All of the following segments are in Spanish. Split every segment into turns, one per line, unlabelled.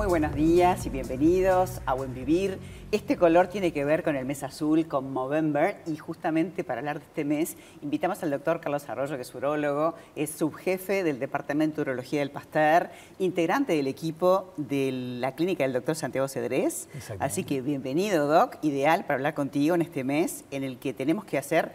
Muy buenos días y bienvenidos a Buen Vivir. Este color tiene que ver con el mes azul, con Movember, y justamente para hablar de este mes invitamos al doctor Carlos Arroyo, que es urólogo, es subjefe del Departamento de Urología del Pasteur, integrante del equipo de la clínica del doctor Santiago Cedrés. Así que bienvenido, doc, ideal para hablar contigo en este mes en el que tenemos que hacer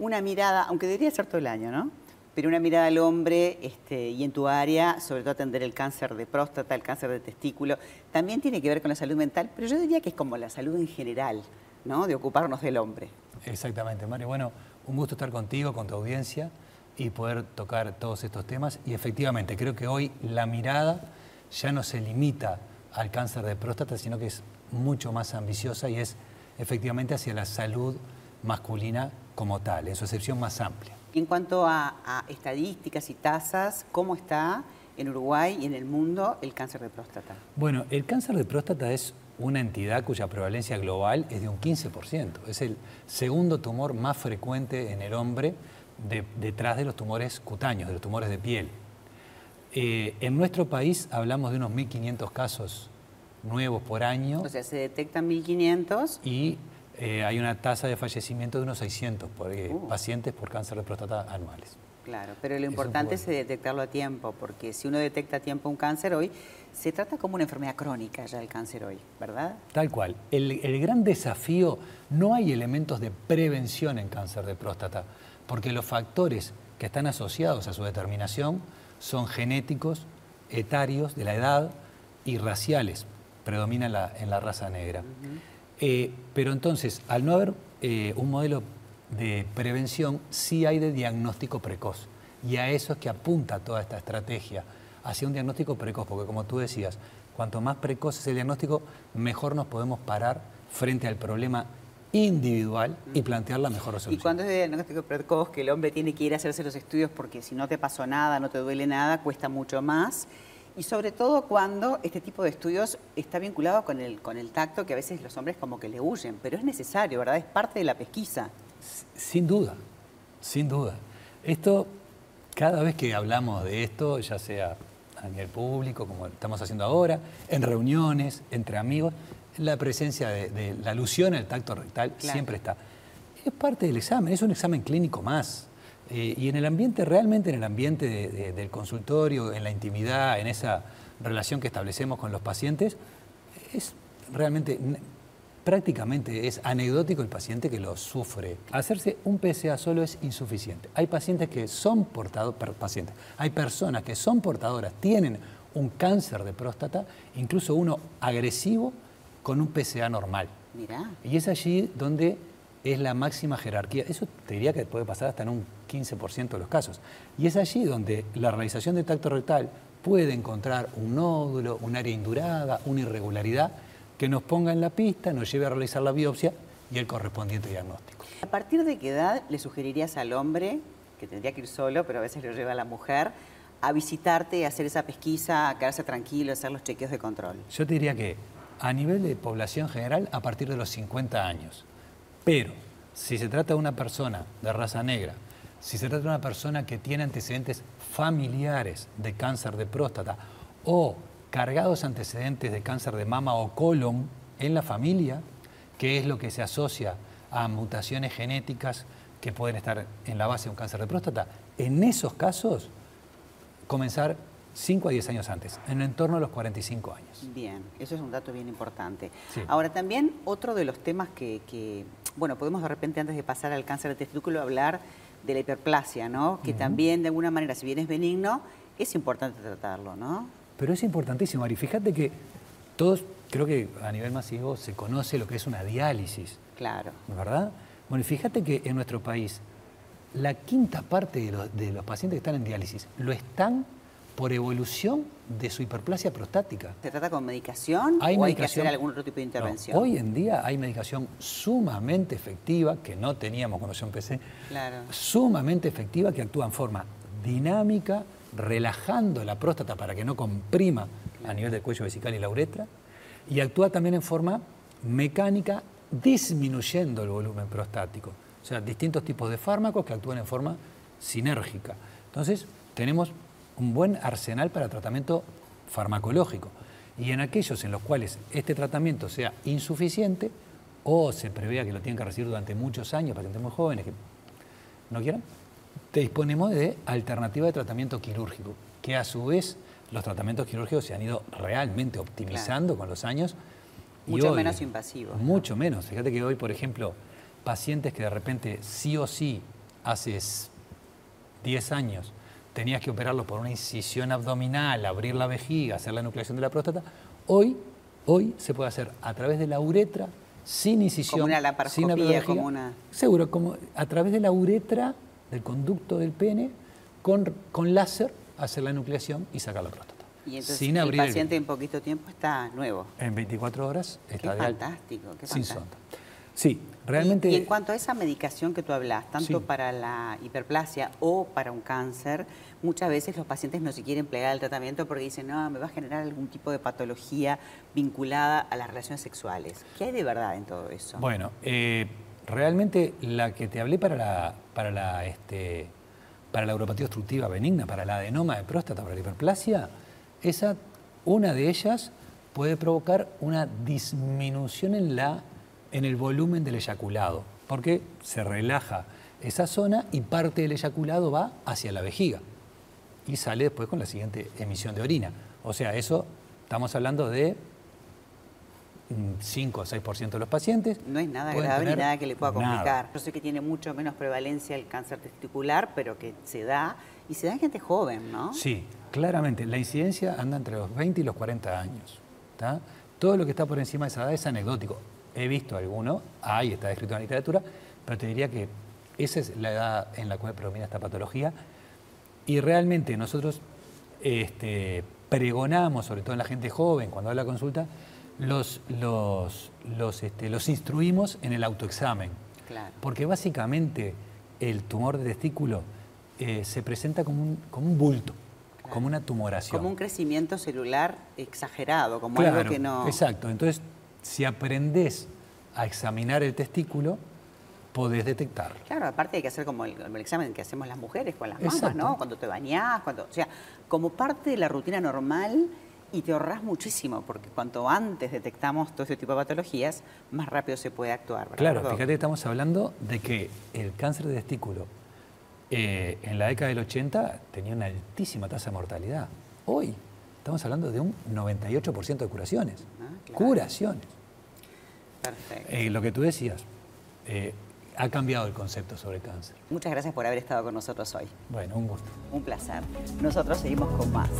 una mirada, aunque debería ser todo el año, ¿no? Pero una mirada al hombre este, y en tu área, sobre todo atender el cáncer de próstata, el cáncer de testículo, también tiene que ver con la salud mental, pero yo diría que es como la salud en general, ¿no? De ocuparnos del hombre.
Exactamente, Mario. Bueno, un gusto estar contigo, con tu audiencia y poder tocar todos estos temas. Y efectivamente, creo que hoy la mirada ya no se limita al cáncer de próstata, sino que es mucho más ambiciosa y es efectivamente hacia la salud masculina como tal, en su excepción más amplia.
En cuanto a, estadísticas y tasas, ¿cómo está en Uruguay y en el mundo el cáncer de próstata?
Bueno, el cáncer de próstata es una entidad cuya prevalencia global es de un 15%. Es el segundo tumor más frecuente en el hombre detrás de los tumores cutáneos, de los tumores de piel. Eh, en nuestro país hablamos de unos 1.500 casos nuevos por año.
O sea, se detectan 1.500.
Y eh, hay una tasa de fallecimiento de unos 600 eh, uh. pacientes por cáncer de próstata anuales.
Claro, pero lo importante es, detectarlo a tiempo, porque si uno detecta a tiempo un cáncer hoy, se trata como una enfermedad crónica ya el cáncer hoy, ¿verdad?
Tal cual. El, el gran desafío, no hay elementos de prevención en cáncer de próstata, porque los factores que están asociados a su determinación son genéticos, etarios, de la edad y raciales, predomina en la, raza negra. Eh, pero entonces, al no haber eh, un modelo de prevención, sí hay de diagnóstico precoz. Y a eso es que apunta toda esta estrategia, hacia un diagnóstico precoz, porque como tú decías, cuanto más precoz es el diagnóstico, mejor nos podemos parar frente al problema individual y plantear la mejor resolución.
Y cuando es de diagnóstico precoz, que el hombre tiene que ir a hacerse los estudios porque si no te pasó nada, no te duele nada, cuesta mucho más y sobre todo cuando este tipo de estudios está vinculado con el, con el tacto que a veces los hombres como que le huyen, pero es necesario, ¿verdad? Es parte de la pesquisa.
Sin duda, sin duda. Esto, cada vez que hablamos de esto, ya sea a nivel público, como estamos haciendo ahora, en reuniones, entre amigos, la presencia de, la alusión al tacto rectal siempre está. Es parte del examen, es un examen clínico más. Eh, y en el ambiente, realmente en el ambiente del consultorio, en la intimidad, en esa relación que establecemos con los pacientes, es realmente, prácticamente es anecdótico el paciente que lo sufre. Hacerse un PSA solo es insuficiente. Hay pacientes que son portadores, pacientes, hay personas que son portadoras, tienen un cáncer de próstata, incluso uno agresivo con un PSA normal.
Mirá.
Y es allí donde es la máxima jerarquía. Eso te diría que puede pasar hasta en un 15% de los casos. Y es allí donde la realización del tacto rectal puede encontrar un nódulo, un área indurada, una irregularidad que nos ponga en la pista, nos lleve a realizar la biopsia y el correspondiente diagnóstico.
¿A partir de qué edad le sugerirías al hombre, que tendría que ir solo, pero a veces lo lleva a la mujer, a visitarte, a hacer esa pesquisa, a quedarse tranquilo, a hacer los chequeos de control?
Yo te diría que a nivel de población general, a partir de los 50 años. Pero si se trata de una persona de raza negra, si se trata de una persona que tiene antecedentes familiares de cáncer de próstata o cargados antecedentes de cáncer de mama o colon en la familia, que es lo que se asocia a mutaciones genéticas que pueden estar en la base de un cáncer de próstata, en esos casos comenzar 5 a 10 años antes, en el entorno de los 45 años.
Bien, eso es un dato bien importante. Ahora, también otro de los temas que, bueno, podemos de repente antes de pasar al cáncer de testículo hablar de la hiperplasia, ¿no? Que también de alguna manera, si bien es benigno, es importante tratarlo, ¿no?
Pero es importantísimo, Ari. Fíjate que todos, creo que a nivel masivo se conoce lo que es una diálisis.
Claro.
¿Verdad? Bueno, y fíjate que en nuestro país la quinta parte de los, de los pacientes que están en diálisis lo están por evolución de su hiperplasia prostática.
¿Se trata con medicación o hay que hacer algún otro tipo de intervención?
hoy en día hay medicación sumamente efectiva, que no teníamos cuando yo empecé,
claro.
sumamente efectiva que actúa en forma dinámica, relajando la próstata para que no comprima a nivel del cuello vesical y la uretra, y actúa también en forma mecánica, disminuyendo el volumen prostático. O sea, distintos tipos de fármacos que actúan en forma sinérgica. Entonces, tenemos un buen arsenal para tratamiento farmacológico. Y en aquellos en los cuales este tratamiento sea insuficiente o se prevea que lo tienen que recibir durante muchos años, pacientes muy jóvenes que no quieran, te disponemos de alternativa de tratamiento quirúrgico, que a su vez los tratamientos quirúrgicos se han ido realmente optimizando con los años.
Mucho menos invasivos.
Mucho menos. Fíjate que hoy, por ejemplo, pacientes que de repente sí o sí hace 10 años tenías que operarlos por una incisión abdominal, abrir la vejiga, hacer la nucleación de la próstata, hoy, hoy se puede hacer a través de la uretra, sin incisión,
como una sin abrir como una...
Seguro, como a través de la uretra, del conducto del pene, con, con láser, hacer la nucleación y sacar la próstata.
Y entonces el paciente en poquito tiempo está nuevo.
En 24 horas está
qué fantástico, qué
sin sonda. Sí, realmente...
Y, en cuanto a esa medicación que tú hablas, tanto para la hiperplasia o para un cáncer, muchas veces los pacientes no se quieren plegar al tratamiento porque dicen, no, me va a generar algún tipo de patología vinculada a las relaciones sexuales. ¿Qué hay de verdad en todo eso?
Bueno, eh, realmente la que te hablé para la, para la, este, para la uropatía obstructiva benigna, para la adenoma de próstata, para la hiperplasia, esa, una de ellas puede provocar una disminución en, la, en el volumen del eyaculado, porque se relaja esa zona y parte del eyaculado va hacia la vejiga y sale después con la siguiente emisión de orina. O sea, eso estamos hablando de 5 o 6% de los pacientes.
No es nada grave ni nada que le pueda complicar. Yo sé que tiene mucho menos prevalencia el cáncer testicular, pero que se da, y se da en gente joven, ¿no?
Sí, claramente. La incidencia anda entre los 20 y los 40 años. Todo lo que está por encima de esa edad es anecdótico. He visto alguno, hay, está escrito en la literatura, pero te diría que esa es la edad en la cual predomina esta patología. Y realmente nosotros este, pregonamos, sobre todo en la gente joven, cuando habla la consulta, los, los, los, este, los instruimos en el autoexamen. Porque básicamente el tumor de testículo eh, se presenta como un, como un bulto, como una tumoración.
Como un crecimiento celular exagerado, como algo que no...
Exacto. Entonces, si aprendes a examinar el testículo, podés detectarlo.
Claro, aparte hay que hacer como el, examen que hacemos las mujeres con las mamas, ¿no? Cuando te bañás, cuando, o sea, como parte de la rutina normal y te ahorras muchísimo, porque cuanto antes detectamos todo este tipo de patologías, más rápido se puede actuar.
Claro, fíjate que estamos hablando de que el cáncer de testículo eh, en la década del 80 tenía una altísima tasa de mortalidad. Hoy estamos hablando de un 98% de curaciones. Ah, curaciones.
Perfecto.
Eh, lo que tú decías, eh, ha cambiado el concepto sobre cáncer.
Muchas gracias por haber estado con nosotros hoy.
Bueno, un gusto.
Un placer. Nosotros seguimos con más.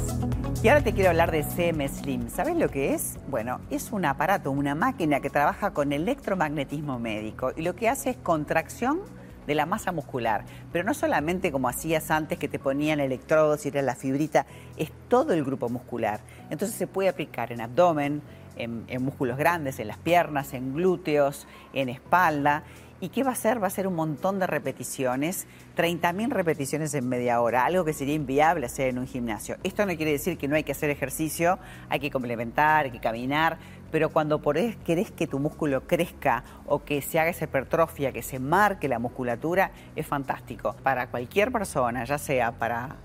Y ahora te quiero hablar de CM Slim. ¿Sabes lo que es? Bueno, es un aparato, una máquina que trabaja con electromagnetismo médico y lo que hace es contracción de la masa muscular. Pero no solamente como hacías antes que te ponían electrodos y era la fibrita, es todo el grupo muscular. Entonces se puede aplicar en abdomen, en, músculos grandes, en las piernas, en glúteos, en espalda ¿Y qué va a hacer? Va a ser un montón de repeticiones, 30.000 repeticiones en media hora, algo que sería inviable hacer en un gimnasio. Esto no quiere decir que no hay que hacer ejercicio, hay que complementar, hay que caminar, pero cuando por eso querés que tu músculo crezca o que se haga esa hipertrofia, que se marque la musculatura, es fantástico. Para cualquier persona, ya sea para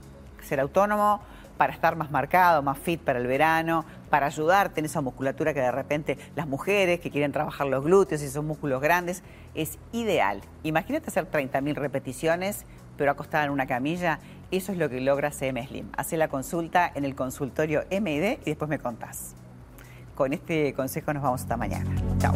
ser autónomo, para estar más marcado, más fit para el verano, para ayudarte en esa musculatura que de repente las mujeres que quieren trabajar los glúteos y esos músculos grandes, es ideal. Imagínate hacer 30.000 repeticiones, pero acostada en una camilla, eso es lo que logra CM Slim. Hace la consulta en el consultorio MID y después me contás. Con este consejo nos vamos hasta mañana. Chao.